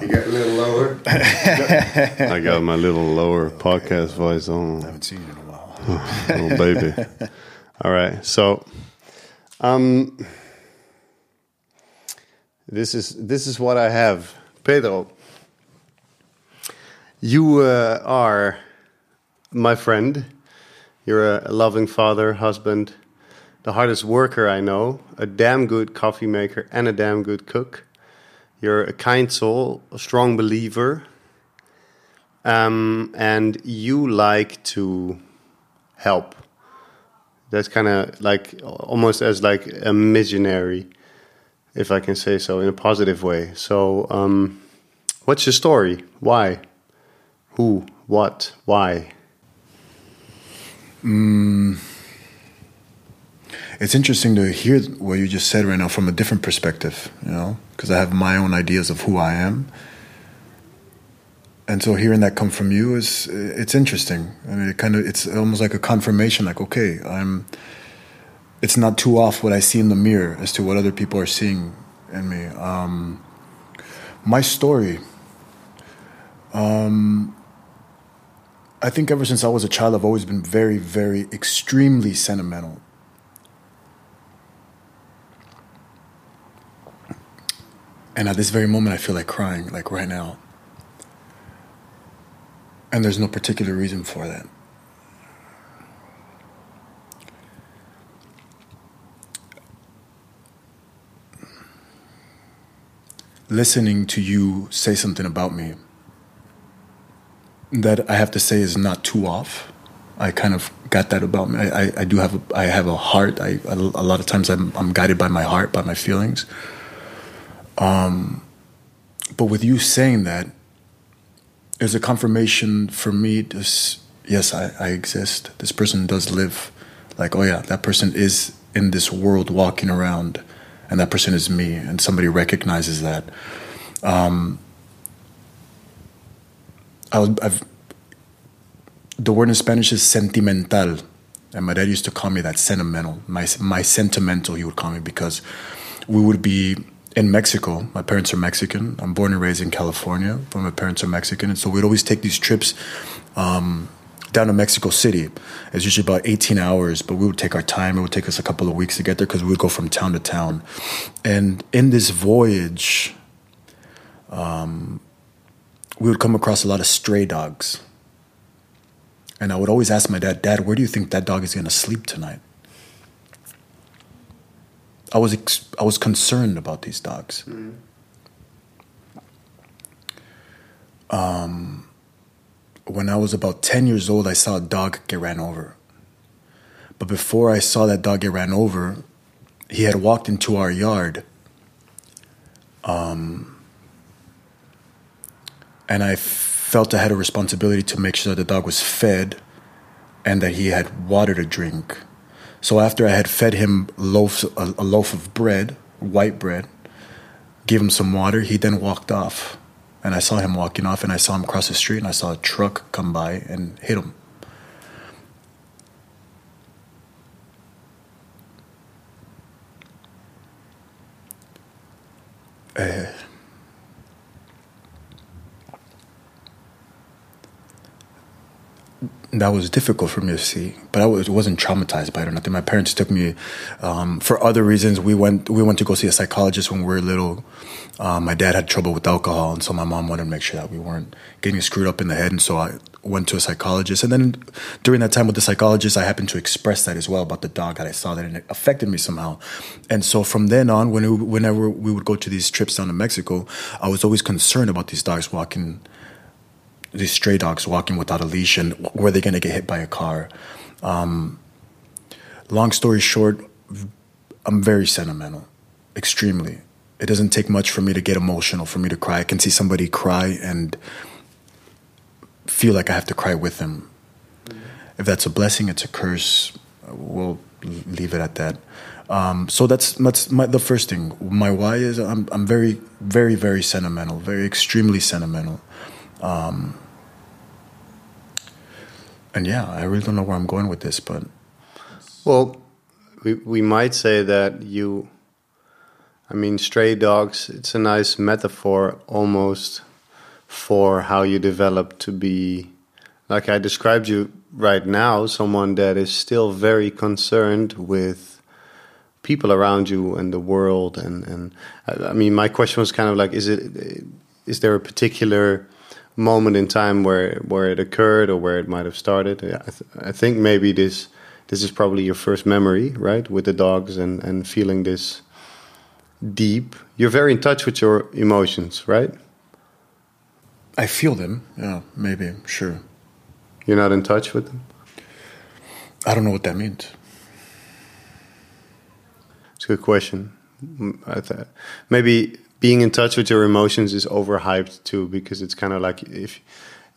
you got a little lower. I got my little lower podcast voice on. I on, haven't seen you in a while. little baby. All right, so um, this is this is what I have, Pedro. You uh, are my friend. You're a loving father, husband, the hardest worker I know, a damn good coffee maker, and a damn good cook. You're a kind soul, a strong believer, um, and you like to help. That's kind of like almost as like a missionary, if I can say so, in a positive way. So, um, what's your story? Why? Who? What? Why? It's interesting to hear what you just said right now from a different perspective, you know, because I have my own ideas of who I am. And so hearing that come from you is it's interesting. I mean, it kind of it's almost like a confirmation. Like, okay, I'm. It's not too off what I see in the mirror as to what other people are seeing in me. Um, my story. Um, I think ever since I was a child, I've always been very, very, extremely sentimental. And at this very moment, I feel like crying, like right now. And there's no particular reason for that. Listening to you say something about me that I have to say is not too off. I kind of got that about me. I, I, I do have a, I have a heart. I, a lot of times I'm, I'm guided by my heart, by my feelings. Um, but with you saying that, it's a confirmation for me. Yes, I, I exist. This person does live. Like oh yeah, that person is in this world walking around, and that person is me, and somebody recognizes that. Um, I I've, the word in Spanish is sentimental, and my dad used to call me that sentimental. My my sentimental, he would call me because we would be in Mexico. My parents are Mexican. I'm born and raised in California, but my parents are Mexican, and so we'd always take these trips um, down to Mexico City. It's usually about 18 hours, but we would take our time. It would take us a couple of weeks to get there because we would go from town to town. And in this voyage, um, we would come across a lot of stray dogs. And I would always ask my dad, Dad, where do you think that dog is going to sleep tonight? I was ex- I was concerned about these dogs. Um, when I was about ten years old, I saw a dog get ran over. But before I saw that dog get ran over, he had walked into our yard. Um, and I felt I had a responsibility to make sure that the dog was fed and that he had water to drink. So after I had fed him loaf, a, a loaf of bread, white bread, gave him some water, he then walked off. And I saw him walking off, and I saw him cross the street, and I saw a truck come by and hit him. Uh, that was difficult for me to see, but I was, wasn't traumatized by it or nothing. My parents took me um, for other reasons. We went we went to go see a psychologist when we were little. Um, my dad had trouble with alcohol, and so my mom wanted to make sure that we weren't getting screwed up in the head. And so I went to a psychologist. And then during that time with the psychologist, I happened to express that as well about the dog that I saw that and it affected me somehow. And so from then on, when whenever we would go to these trips down to Mexico, I was always concerned about these dogs walking these stray dogs walking without a leash and were they going to get hit by a car. Um, long story short i'm very sentimental extremely. It doesn't take much for me to get emotional for me to cry. I can see somebody cry and feel like i have to cry with them. If that's a blessing it's a curse. We'll leave it at that. Um, so that's that's my, the first thing. My why is I'm, I'm very very very sentimental very extremely sentimental. Um, and yeah, I really don't know where I'm going with this, but Well, we we might say that you. I mean, stray dogs. It's a nice metaphor, almost, for how you develop to be, like I described you right now, someone that is still very concerned with people around you and the world. And and I mean, my question was kind of like, is it is there a particular moment in time where where it occurred or where it might have started? I, th I think maybe this this is probably your first memory, right, with the dogs and and feeling this deep. You're very in touch with your emotions, right? I feel them. Yeah, maybe, sure. You're not in touch with them. I don't know what that means. It's a good question. Mm, I th- maybe being in touch with your emotions is overhyped too because it's kind of like if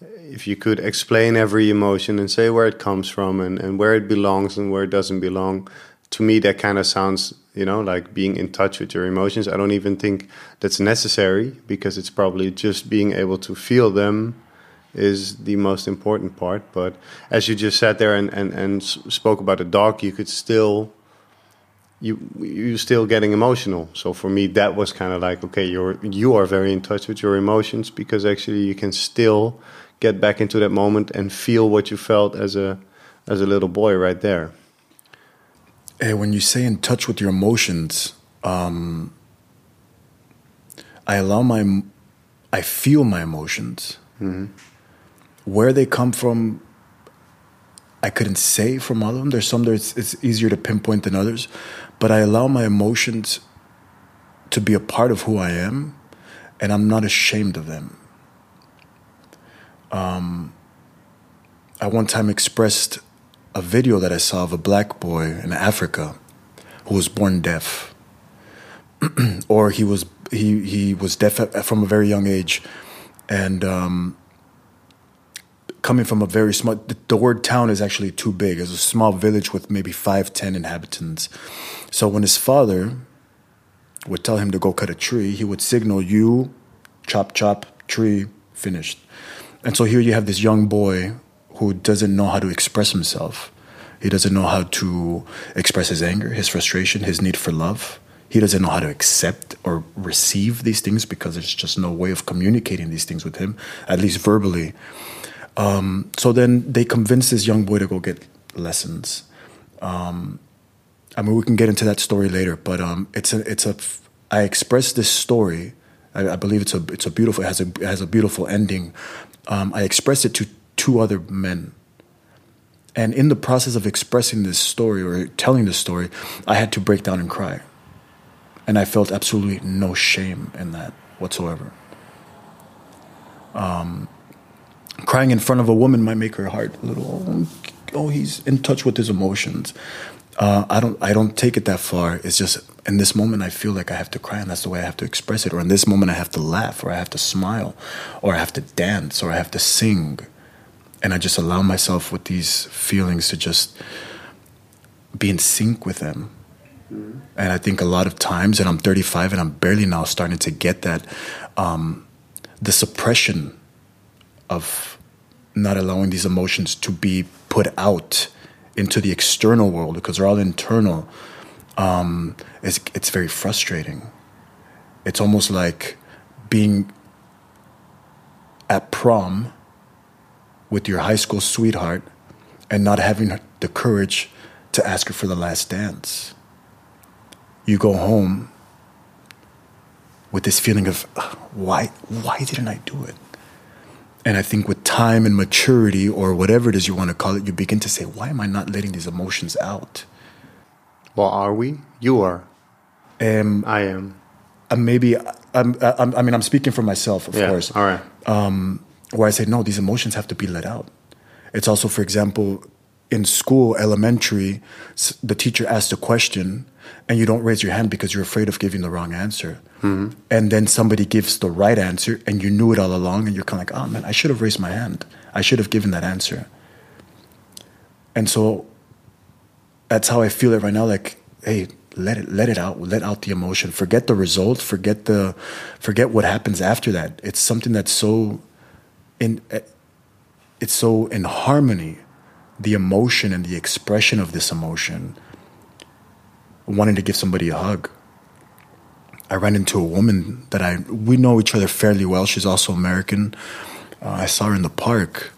if you could explain every emotion and say where it comes from and, and where it belongs and where it doesn't belong to me that kind of sounds you know like being in touch with your emotions. I don't even think that's necessary because it's probably just being able to feel them is the most important part. But as you just sat there and, and, and spoke about the dog you could still you you're still getting emotional. So for me, that was kind of like okay, you're you are very in touch with your emotions because actually you can still get back into that moment and feel what you felt as a as a little boy right there. Hey, when you say in touch with your emotions, um, I allow my I feel my emotions. Mm-hmm. Where they come from, I couldn't say from all of them. There's some that it's, it's easier to pinpoint than others, but I allow my emotions to be a part of who I am, and I'm not ashamed of them. Um, I one time expressed a video that I saw of a black boy in Africa who was born deaf, or he was he he was deaf from a very young age, and um, coming from a very small the, the, word town is actually too big. It's a small village with maybe five ten inhabitants. So when his father would tell him to go cut a tree he would signal you chop chop tree finished. And so here you have this young boy who doesn't know how to express himself. He doesn't know how to express his anger his frustration his need for love. He doesn't know how to accept or receive these things because there's just no way of communicating these things with him at least verbally um, so then they convinced this young boy to go get lessons. Um, I mean, we can get into that story later, but um, it's a it's a. I expressed this story. I, I, believe it's a it's a beautiful it has a it has a beautiful ending. Um, I expressed it to two other men, and in the process of expressing this story or telling this story, I had to break down and cry, and I felt absolutely no shame in that whatsoever. Um, crying in front of a woman might make her heart a little. Oh, he's in touch with his emotions. Uh, I don't. I don't take it that far. It's just in this moment I feel like I have to cry, and that's the way I have to express it. Or in this moment I have to laugh, or I have to smile, or I have to dance, or I have to sing, and I just allow myself with these feelings to just be in sync with them. Mm-hmm. And I think a lot of times, and I'm 35, and I'm barely now starting to get that, um, the suppression of not allowing these emotions to be put out into the external world because they're all internal um, it's, it's very frustrating. It's almost like being at prom with your high school sweetheart and not having the courage to ask her for the last dance. You go home with this feeling of why why didn't i do it and I think with time and maturity, or whatever it is you want to call it, you begin to say, why am I not letting these emotions out? Well, are we? You are. Um, I am. Uh, maybe, I'm, I'm, i mean, I'm speaking for myself, of yeah, course. All right. Um, where I say, no, these emotions have to be let out. It's also, for example, in school, elementary, the teacher asks a question and you don't raise your hand because you're afraid of giving the wrong answer. Mm-hmm. And then somebody gives the right answer and you knew it all along and you're kind of like, oh man, I should have raised my hand. I should have given that answer. And so that's how I feel it right now. Like, hey, let it let it out. Let out the emotion. Forget the result. Forget the forget what happens after that. It's something that's so in it's so in harmony the emotion and the expression of this emotion wanting to give somebody a hug. I ran into a woman that I we know each other fairly well. She's also American. Uh, I saw her in the park,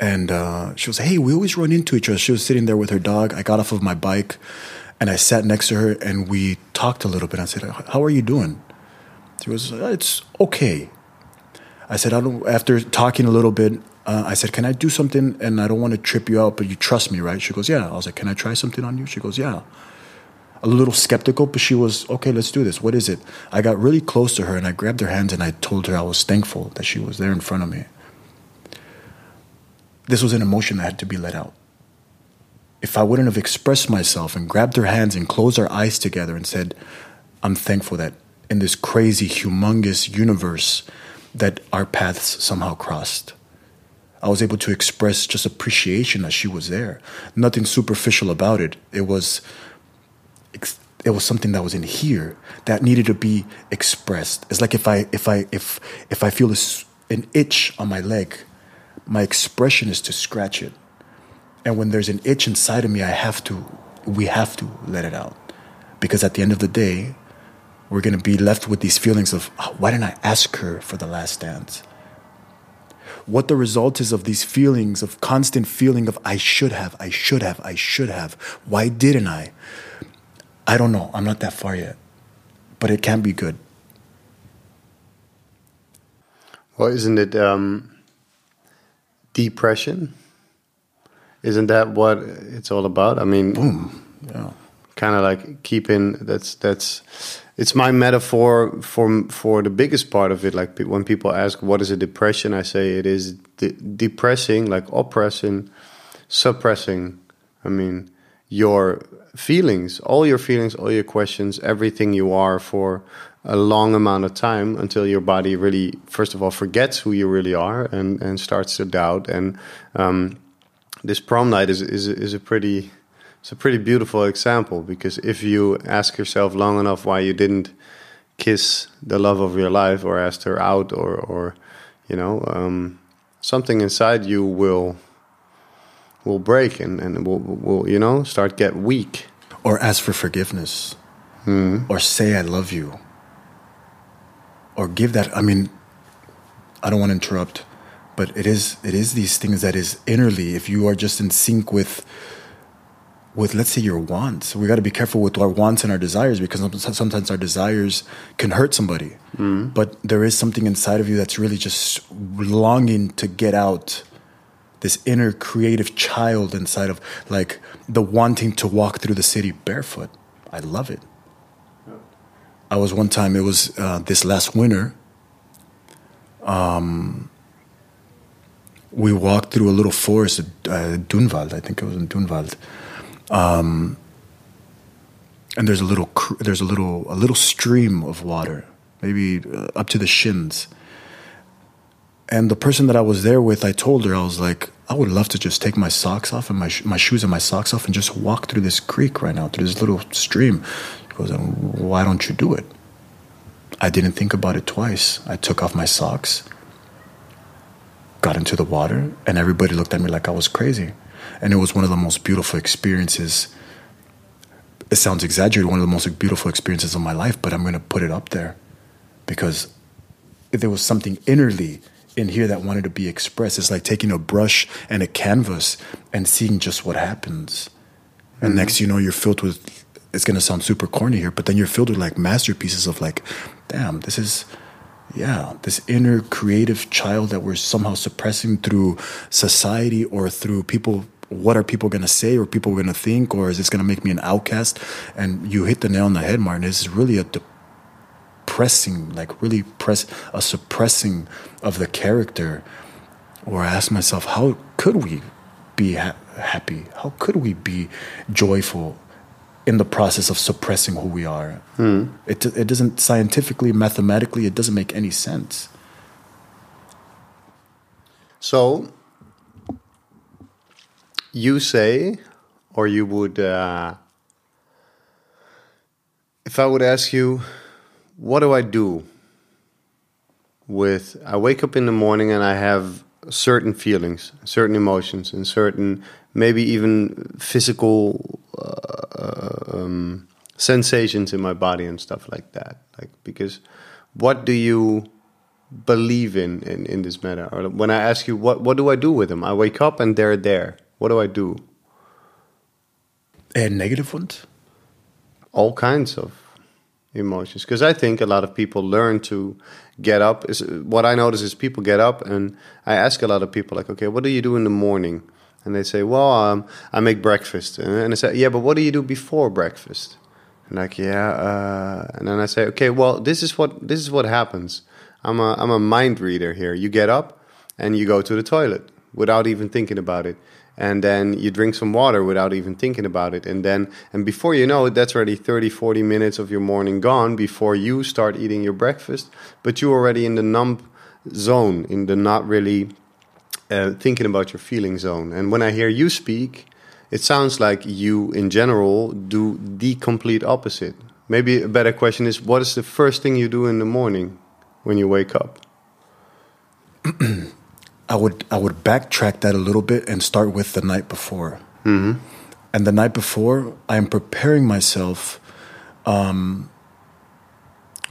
and uh, she was, "Hey, we always run into each other." She was sitting there with her dog. I got off of my bike, and I sat next to her, and we talked a little bit. I said, "How are you doing?" She was, "It's okay." I said, "I don't." After talking a little bit, uh, I said, "Can I do something?" And I don't want to trip you out, but you trust me, right? She goes, "Yeah." I was like, "Can I try something on you?" She goes, "Yeah." A little skeptical, but she was okay. Let's do this. What is it? I got really close to her and I grabbed her hands and I told her I was thankful that she was there in front of me. This was an emotion that had to be let out. If I wouldn't have expressed myself and grabbed her hands and closed our eyes together and said, "I'm thankful that in this crazy, humongous universe that our paths somehow crossed." I was able to express just appreciation that she was there. Nothing superficial about it. It was it was something that was in here that needed to be expressed. It's like if I if I if if I feel an itch on my leg, my expression is to scratch it. And when there's an itch inside of me, I have to we have to let it out. Because at the end of the day, we're going to be left with these feelings of oh, why didn't I ask her for the last dance? What the result is of these feelings of constant feeling of I should have, I should have, I should have. Why didn't I? I don't know. I'm not that far yet, but it can be good. Well, isn't it um, depression? Isn't that what it's all about? I mean, boom, yeah. Kind of like keeping that's that's it's my metaphor for for the biggest part of it. Like when people ask, "What is a depression?" I say it is de depressing, like oppressing, suppressing. I mean, your feelings, all your feelings, all your questions, everything you are for a long amount of time until your body really, first of all, forgets who you really are and, and starts to doubt. And um, this prom night is, is, is a pretty it's a pretty beautiful example because if you ask yourself long enough why you didn't kiss the love of your life or asked her out or or you know um, something inside you will will break and, and will, will, you know, start get weak. Or ask for forgiveness. Mm. Or say, I love you. Or give that, I mean, I don't want to interrupt, but it is, it is these things that is innerly, if you are just in sync with, with let's say your wants we got to be careful with our wants and our desires because sometimes our desires can hurt somebody mm. but there is something inside of you that's really just longing to get out this inner creative child inside of like the wanting to walk through the city barefoot. I love it. I was one time, it was uh, this last winter. Um, we walked through a little forest, uh, Dunwald, I think it was in Dunwald. Um, and there's a little, there's a little, a little stream of water, maybe uh, up to the shins and the person that I was there with, I told her, I was like, I would love to just take my socks off and my, my shoes and my socks off and just walk through this creek right now, through this little stream. She goes, Why don't you do it? I didn't think about it twice. I took off my socks, got into the water, and everybody looked at me like I was crazy. And it was one of the most beautiful experiences. It sounds exaggerated, one of the most beautiful experiences of my life, but I'm going to put it up there because there was something innerly in here that wanted to be expressed. It's like taking a brush and a canvas and seeing just what happens. And mm-hmm. next you know you're filled with it's gonna sound super corny here, but then you're filled with like masterpieces of like, damn, this is yeah, this inner creative child that we're somehow suppressing through society or through people what are people going to say or people going to think or is this going to make me an outcast and you hit the nail on the head martin it's really a depressing like really press a suppressing of the character. Or I ask myself, how could we be ha- happy? How could we be joyful in the process of suppressing who we are? Hmm. It it doesn't scientifically, mathematically, it doesn't make any sense. So you say, or you would, uh, if I would ask you what do I do with I wake up in the morning and I have certain feelings, certain emotions, and certain maybe even physical uh, um, sensations in my body and stuff like that. Like because what do you believe in, in in this matter? Or when I ask you what what do I do with them? I wake up and they're there. What do I do? A negative ones? All kinds of emotions. Because I think a lot of people learn to get up. Is what I notice is people get up, and I ask a lot of people like, okay, what do you do in the morning? And they say, well, um, I make breakfast. And I say, yeah, but what do you do before breakfast? And like, yeah, uh, and then I say, okay, well, this is what this is what happens. I'm a I'm a mind reader here. You get up and you go to the toilet without even thinking about it and then you drink some water without even thinking about it. And then and before you know it that's already 30 40 minutes of your morning gone before you start eating your breakfast. But you're already in the numb zone in the not really uh, thinking about your feeling zone. And when i hear you speak it sounds like you in general do the complete opposite. Maybe a better question is what is the first thing you do in the morning when you wake up I would I would backtrack that a little bit and start with the night before. Mm-hmm. And the night before, I am preparing myself um,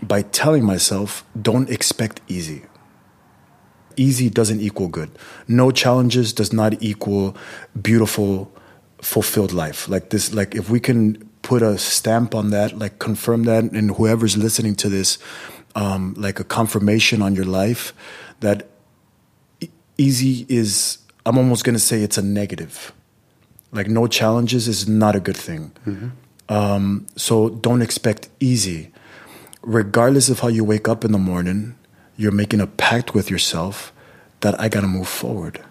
by telling myself, "Don't expect easy. Easy doesn't equal good. No challenges does not equal beautiful, fulfilled life. Like this. Like if we can put a stamp on that, like confirm that, and whoever's listening to this, um, like a confirmation on your life that." Easy is i'm almost going to say it's a negative like no challenges is not a good thing mm-hmm. um, so don't expect easy regardless of how you wake up in the morning you're making a pact with yourself that i got to move forward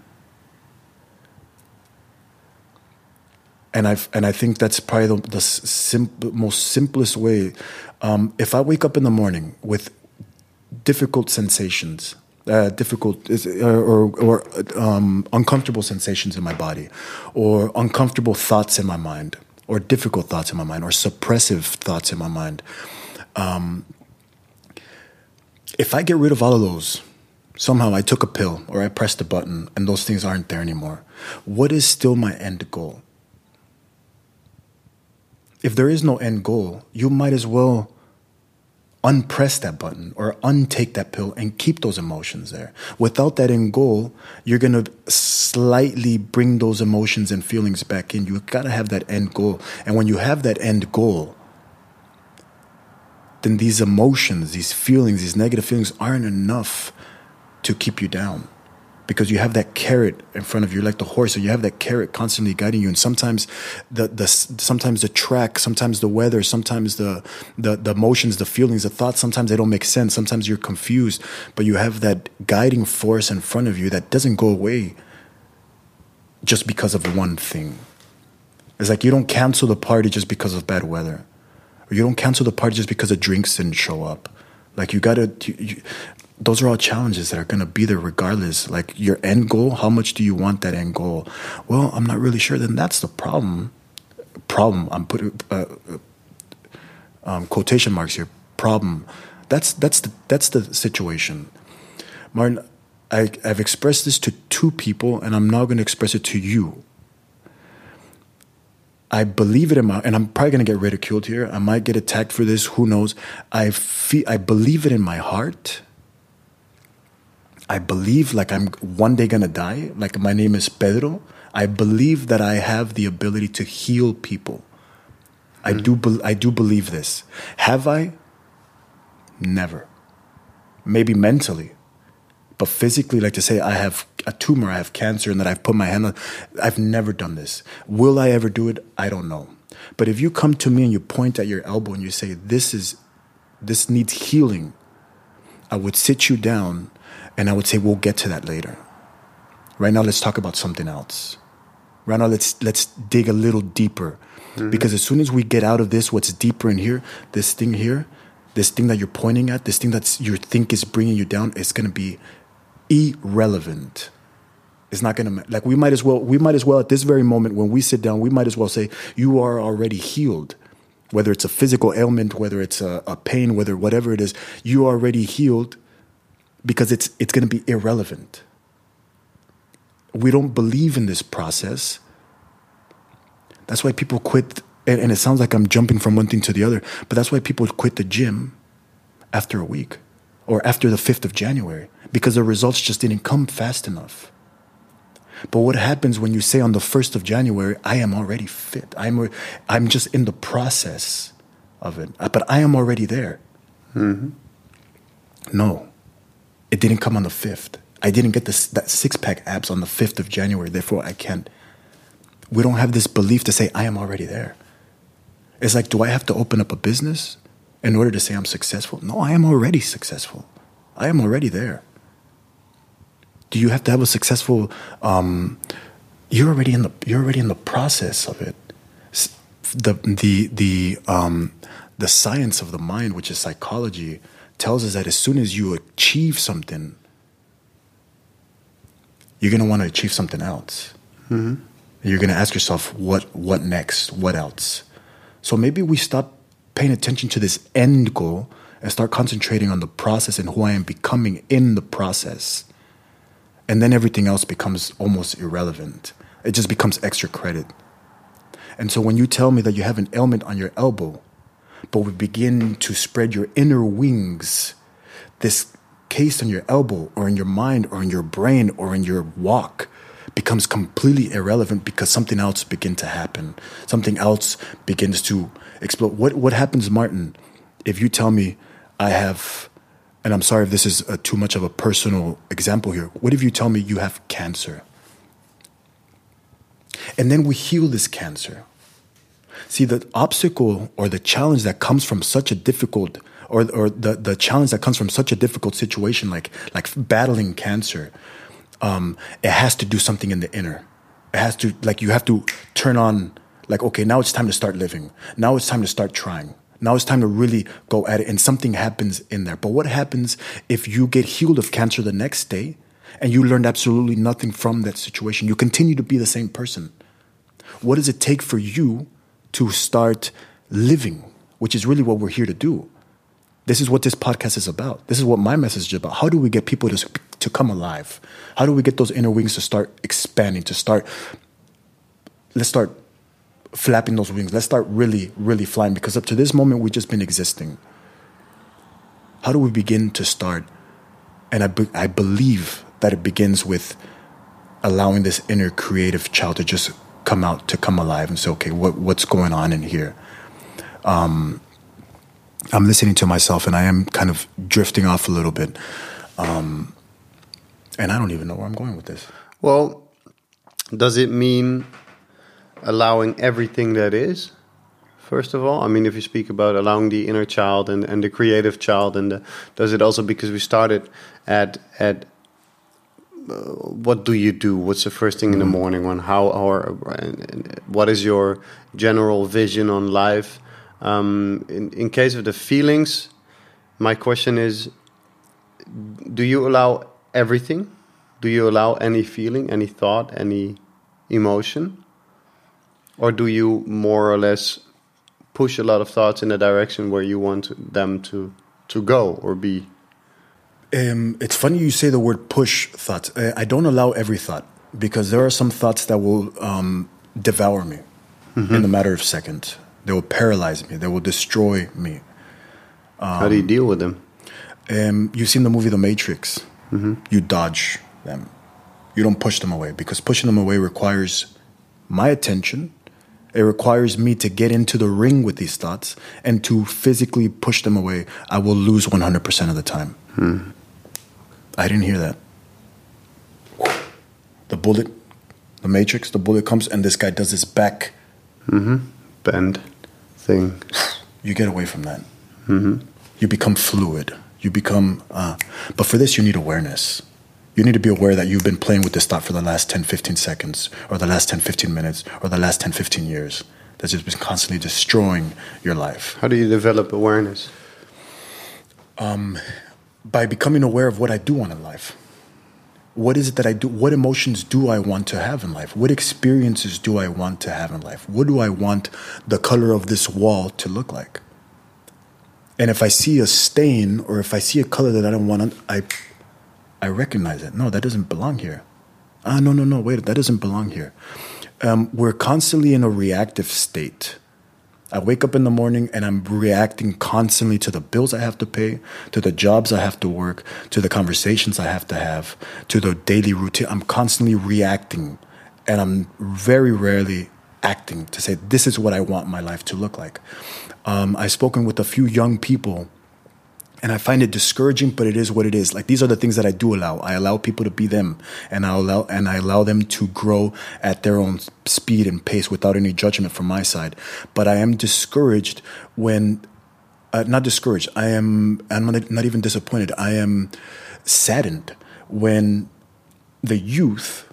and I and I think that's probably the, the most simplest way. Um, if I wake up in the morning with difficult sensations, uh, difficult or, or um, uncomfortable sensations in my body, or uncomfortable thoughts in my mind, or difficult thoughts in my mind, or suppressive thoughts in my mind. Um, if I get rid of all of those, somehow I took a pill or I pressed a button and those things aren't there anymore, what is still my end goal? If there is no end goal, you might as well unpress that button or untake that pill and keep those emotions there. Without that end goal, you're going to slightly bring those emotions and feelings back in. You got to have that end goal. And when you have that end goal, then these emotions, these feelings, these negative feelings aren't enough to keep you down because you have that carrot in front of you like the horse and you have that carrot constantly guiding you and sometimes the the sometimes the track sometimes the weather sometimes the the the emotions the feelings the thoughts sometimes they don't make sense sometimes you're confused but you have that guiding force in front of you that doesn't go away just because of one thing. It's like you don't cancel the party just because of bad weather. Or you don't cancel the party just because the drinks didn't show up. Like you gotta you, those are all challenges that are going to be there regardless. Like your end goal, how much do you want that end goal? Well, I'm not really sure. Then that's the problem. Problem. I'm putting uh, uh, um, quotation marks here. Problem. That's that's the that's the situation. Martin, I, I've expressed this to two people, and I'm now going to express it to you. I believe it in my, and I'm probably going to get ridiculed here. I might get attacked for this. Who knows? I feel, I believe it in my heart I believe like I'm one day gonna die. Like my name is Pedro. I believe that I have the ability to heal people. Mm-hmm. I do. Be- I do believe this. Have I? Never. Maybe mentally, but physically, like to say I have a tumor, I have cancer, and that I've put my hand on. I've never done this. Will I ever do it? I don't know. But if you come to me and you point at your elbow and you say this is, this needs healing, I would sit you down and I would say we'll get to that later. Right now, let's talk about something else. Right now, let's let's dig a little deeper, mm-hmm. because as soon as we get out of this, what's deeper in here, this thing here, this thing that you're pointing at, this thing that you think is bringing you down, is going to be irrelevant. It's not going to like we might as well we might as well at this very moment when we sit down, we might as well say you are already healed whether it's a physical ailment, whether it's a, a, pain, whether whatever it is, you are already healed because it's it's going to be irrelevant. We don't believe in this process. That's why people quit And, and it sounds like I'm jumping from one thing to the other, but that's why people quit the gym after a week or after the 5th of January because the results just didn't come fast enough. But what happens when you say on the 1st of January, I am already fit? I'm, I'm just in the process of it, but I am already there. Mm-hmm. No, it didn't come on the 5th. I didn't get this, that six pack abs on the 5th of January, therefore I can't. We don't have this belief to say, I am already there. It's like, do I have to open up a business in order to say I'm successful? No, I am already successful. I am already there. Do you have to have a successful? Um, you're already in the you're already in the process of it. The the the um, the science of the mind, which is psychology, tells us that as soon as you achieve something, you're going to want to achieve something else. Mm-hmm. You're going to ask yourself, what what next? What else? So maybe we stop paying attention to this end goal and start concentrating on the process and who I am becoming in the process. And then everything else becomes almost irrelevant. It just becomes extra credit. And so when you tell me that you have an ailment on your elbow, but we begin to spread your inner wings, this case on your elbow or in your mind or in your brain or in your walk becomes completely irrelevant because something else begins to happen. Something else begins to explode. What what happens, Martin, if you tell me I have and I'm sorry if this is a, too much of a personal example here. What if you tell me you have cancer? And then we heal this cancer. See, the obstacle or the challenge that comes from such a difficult, or, or the, the challenge that comes from such a difficult situation like, like battling cancer, um, it has to do something in the inner. It has to, like, you have to turn on, like, okay, now it's time to start living. Now it's time to start trying. Now it's time to really go at it, and something happens in there. But what happens if you get healed of cancer the next day and you learned absolutely nothing from that situation? You continue to be the same person. What does it take for you to start living, which is really what we're here to do? This is what this podcast is about. This is what my message is about. How do we get people to, to come alive? How do we get those inner wings to start expanding, to start, let's start flapping those wings. Let's start really, really flying because up to this moment, we've just been existing. How do we begin to start? And I, be- I believe that it begins with allowing this inner creative child to just come out, to come alive and say, okay, what, what's going on in here? Um, I'm listening to myself and I am kind of drifting off a little bit. Um, and I don't even know where I'm going with this. Well, does it mean allowing everything that is first of all i mean if you speak about allowing the inner child and, and the creative child and the, does it also because we started at at what do you do? What's the first thing in the mm-hmm. morning? On how or what is your general vision on life? Um, in, in case of the feelings my question is do you allow everything? Do you allow any feeling any thought any emotion? Or do you more or less push a lot of thoughts in the direction where you want them to to go or be? Um, it's funny you say the word push thoughts. Uh, I don't allow every thought because there are some thoughts that will um, devour me mm -hmm. in a matter of seconds. They will paralyze me. They will destroy me. Um, How do you deal with them? Um, you've seen the movie The Matrix. Mm -hmm. You dodge them. You don't push them away because pushing them away requires my attention it requires me to get into the ring with these thoughts and to physically push them away. I will lose 100% of the time. Hmm. I didn't hear that. The bullet, the matrix, the bullet comes and this guy does this back mm-hmm. bend thing. You get away from that. Mm-hmm. You become fluid. You become, uh, but for this, you need awareness you need to be aware that you've been playing with this thought for the last 10, 15 seconds, or the last 10, 15 minutes, or the last 10, 15 years. That's just been constantly destroying your life. How do you develop awareness? Um, by becoming aware of what I do want in life. What is it that I do? What emotions do I want to have in life? What experiences do I want to have in life? What do I want the color of this wall to look like? And if I see a stain or if I see a color that I don't want, I I recognize it. No, that doesn't belong here. Ah, no, no, no, wait, that doesn't belong here. Um, we're constantly in a reactive state I wake up in the morning and I'm reacting constantly to the bills I have to pay, to the jobs I have to work, to the conversations I have to have, to the daily routine. I'm constantly reacting and I'm very rarely acting to say, this is what I want my life to look like. Um, I've spoken with a few young people and I find it discouraging, but it is what it is. Like these are the things that I do allow. I allow people to be them, and I allow and I allow them to grow at their own speed and pace without any judgment from my side. But I am discouraged when, uh, not discouraged. I am. I'm not, not even disappointed. I am saddened when the youth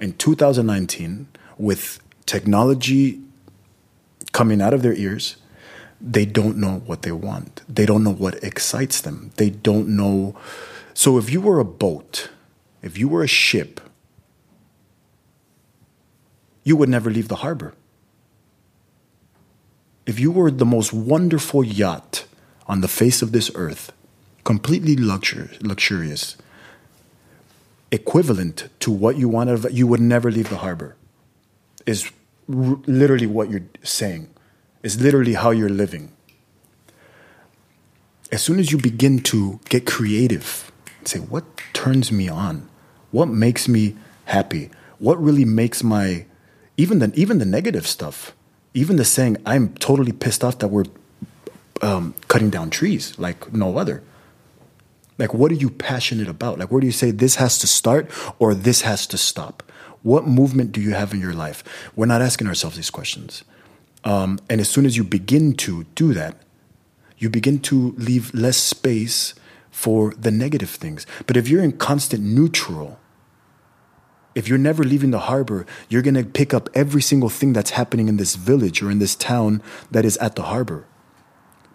in 2019, with technology coming out of their ears they don't know what they want. They don't know what excites them. They don't know. So if you were a boat, if you were a ship, you would never leave the harbor. If you were the most wonderful yacht on the face of this earth, completely luxur- luxurious, equivalent to what you wanted, you would never leave the harbor, is r- literally what you're saying is literally how you're living. As soon as you begin to get creative, say, what turns me on? What makes me happy? What really makes my even the even the negative stuff, even the saying, I'm totally pissed off that we're um, cutting down trees like no other. Like, what are you passionate about? Like, where do you say this has to start or this has to stop? What movement do you have in your life? We're not asking ourselves these questions. Um, and as soon as you begin to do that, you begin to leave less space for the negative things. But if you're in constant neutral, if you're never leaving the harbor, you're going to pick up every single thing that's happening in this village or in this town that is at the harbor.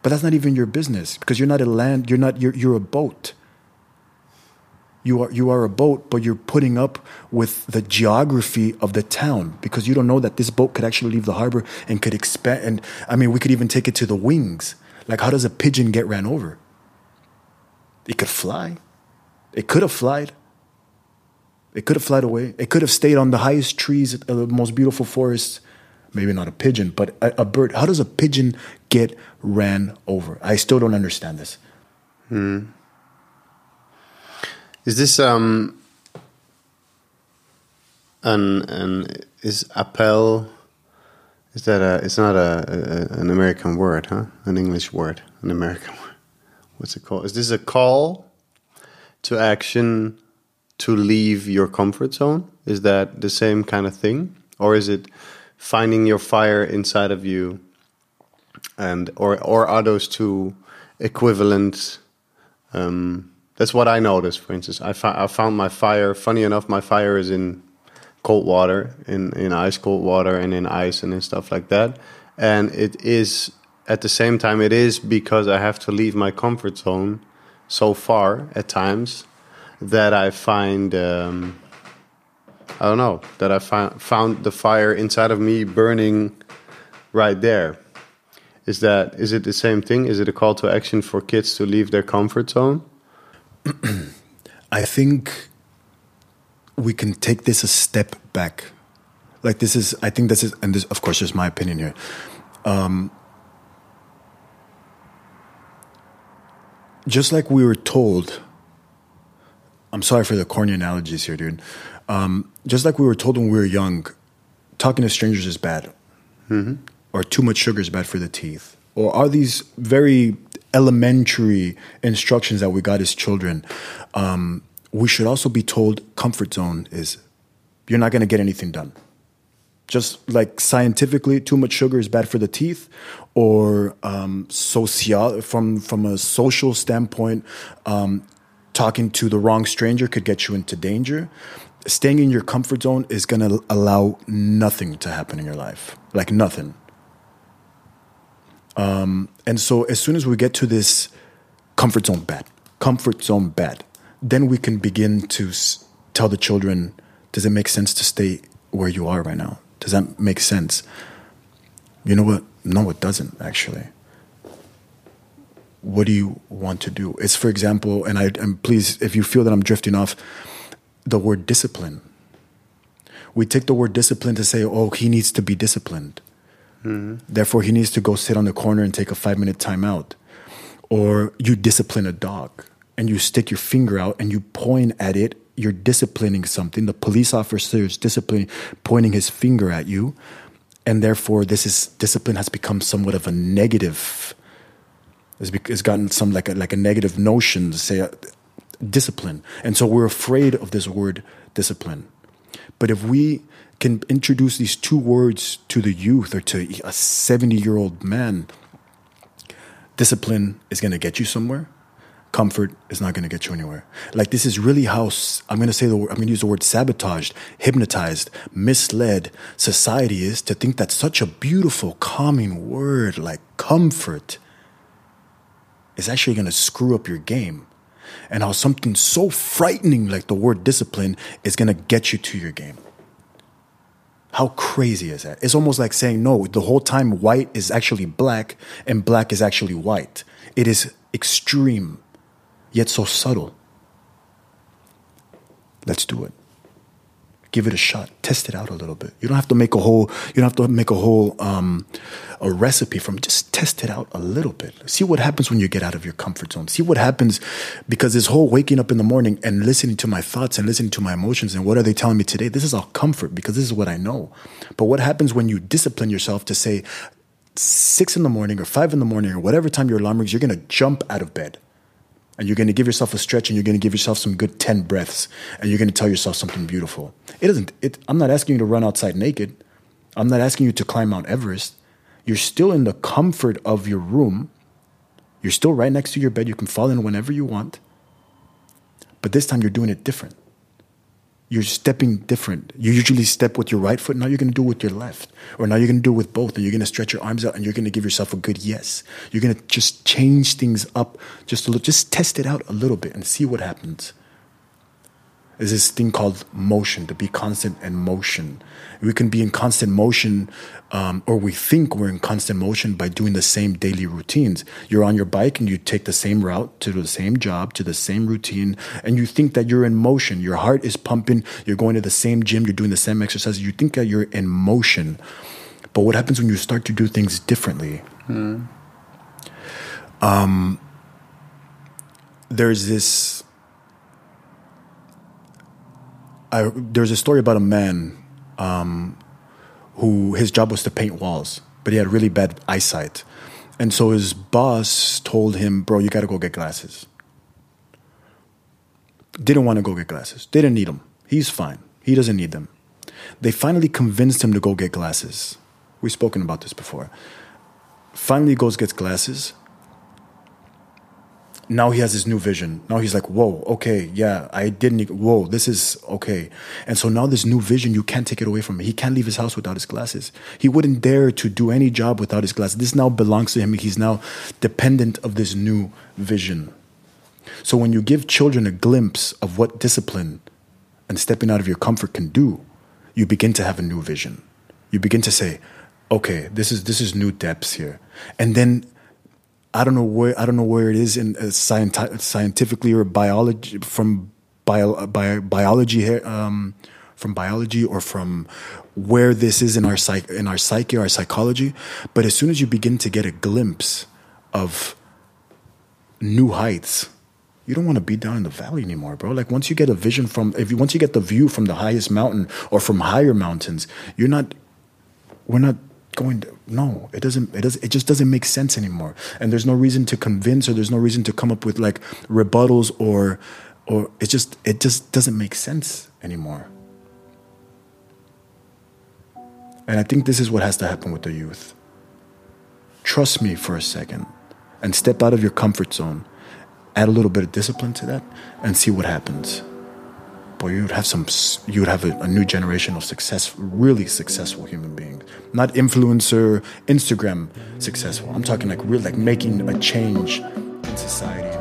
But that's not even your business because you're not a land, you're not you're, you're a boat you are you are a boat, but you're putting up with the geography of the town because you don't know that this boat could actually leave the harbor and could expand. And I mean, we could even take it to the wings. Like, how does a pigeon get ran over? It could fly. It could have flied. It could have fled away. It could have stayed on the highest trees, of the most beautiful forests. Maybe not a pigeon, but a, a bird. How does a pigeon get ran over? I still don't understand this. Hmm. Is this um an an is appel? Is that a? It's not a, a, an American word, huh? An English word, an American word. What's it called? Is this a call to action to leave your comfort zone? Is that the same kind of thing, or is it finding your fire inside of you? And or or are those two equivalent? Um, that's what I noticed. For instance, I, I found my fire. Funny enough, my fire is in cold water, in in ice cold water, and in ice and in stuff like that. And it is at the same time, it is because I have to leave my comfort zone so far at times that I find. Um, I don't know that I found found the fire inside of me burning right there. Is that is it the same thing? Is it a call to action for kids to leave their comfort zone? I think we can take this a step back. Like this is, I think this is, and this, of course, just my opinion here. Um, just like we were told, I'm sorry for the corny analogies here, dude. Um, just like we were told when we were young, talking to strangers is bad, mm-hmm. or too much sugar is bad for the teeth, or are these very elementary instructions that we got as children, um, we should also be told comfort zone is you're not going to get anything done. Just like scientifically, too much sugar is bad for the teeth, or um, social from from a social standpoint, um, talking to the wrong stranger could get you into danger. Staying in your comfort zone is going to allow nothing to happen in your life, like nothing. Um, and so as soon as we get to this comfort zone bad, comfort zone bad, then we can begin to s- tell the children, does it make sense to stay where you are right now? Does that make sense? You know what? No, it doesn't actually. What do you want to do? It's for example, and I and please, if you feel that I'm drifting off, the word discipline. We take the word discipline to say, oh, he needs to be disciplined. Therefore, he needs to go sit on the corner and take a five minute timeout. Or you discipline a dog and you stick your finger out and you point at it. You're disciplining something. The police officer is disciplining, pointing his finger at you, and therefore, this is discipline has become somewhat of a negative. It's gotten some like a, like a negative notion to say uh, discipline, and so we're afraid of this word discipline. But if we can introduce these two words to the youth or to a 70 year old man, discipline is going to get you somewhere. Comfort is not going to get you anywhere. Like this is really how I'm going to say the word, I'm going to use the word sabotaged, hypnotized, misled society is to think that such a beautiful, calming word like comfort is actually going to screw up your game. And how something so frightening like the word discipline is going to get you to your game. How crazy is that? It's almost like saying, no, the whole time white is actually black and black is actually white. It is extreme, yet so subtle. Let's do it. Give it a shot. Test it out a little bit. You don't have to make a whole. You don't have to make a whole um, a recipe from. Just test it out a little bit. See what happens when you get out of your comfort zone. See what happens because this whole waking up in the morning and listening to my thoughts and listening to my emotions and what are they telling me today. This is all comfort because this is what I know. But what happens when you discipline yourself to say six in the morning or five in the morning or whatever time your alarm rings, you're going to jump out of bed and you're going to give yourself a stretch and you're going to give yourself some good 10 breaths and you're going to tell yourself something beautiful. It doesn't it, i'm not asking you to run outside naked. I'm not asking you to climb mount everest. You're still in the comfort of your room. You're still right next to your bed. You can fall in whenever you want. But this time you're doing it different you're stepping different. You usually step with your right foot. Now you're going to do it with your left. Or now you're going to do it with both. And you're going to stretch your arms out and you're going to give yourself a good yes. You're going to just change things up just a little, just test it out a little bit and see what happens. There's this thing called motion, to be constant in motion. We can be in constant motion, um, or we think we're in constant motion by doing the same daily routines. You're on your bike and you take the same route to the same job, to the same routine, and you think that you're in motion. Your heart is pumping, you're going to the same gym, you're doing the same exercises, you think that you're in motion. But what happens when you start to do things differently? Um, there's this I, there's a story about a man um, who his job was to paint walls, but he had really bad eyesight. And so his boss told him, Bro, you got to go get glasses. Didn't want to go get glasses. Didn't need them. He's fine. He doesn't need them. They finally convinced him to go get glasses. We've spoken about this before. Finally goes, gets glasses now he has this new vision. Now he's like, whoa, okay, yeah, I didn't, whoa, this is okay. And so now this new vision, you can't take it away from him. He can't leave his house without his glasses. He wouldn't dare to do any job without his glasses. This now belongs to him. He's now dependent of this new vision. So when you give children a glimpse of what discipline and stepping out of your comfort can do, you begin to have a new vision. You begin to say, okay, this is this is new depths here. And then I don't know where I don't know where it is in uh, scienti- scientifically or biology from bio, bio, biology um, from biology or from where this is in our psych in our psyche our psychology. But as soon as you begin to get a glimpse of new heights, you don't want to be down in the valley anymore, bro. Like once you get a vision from if you once you get the view from the highest mountain or from higher mountains, you're not we're not going to, no it doesn't it does it just doesn't make sense anymore. And there's no reason to convince or there's no reason to come up with like rebuttals or or it just it just doesn't make sense anymore. And i think this is what has to happen with the youth. Trust me for a second and step out of your comfort zone. Add a little bit of discipline to that and see what happens boy, you would have some, you would have a, a, new generation of success, really successful human beings. Not influencer, Instagram successful. I'm talking like real, like making a change in society.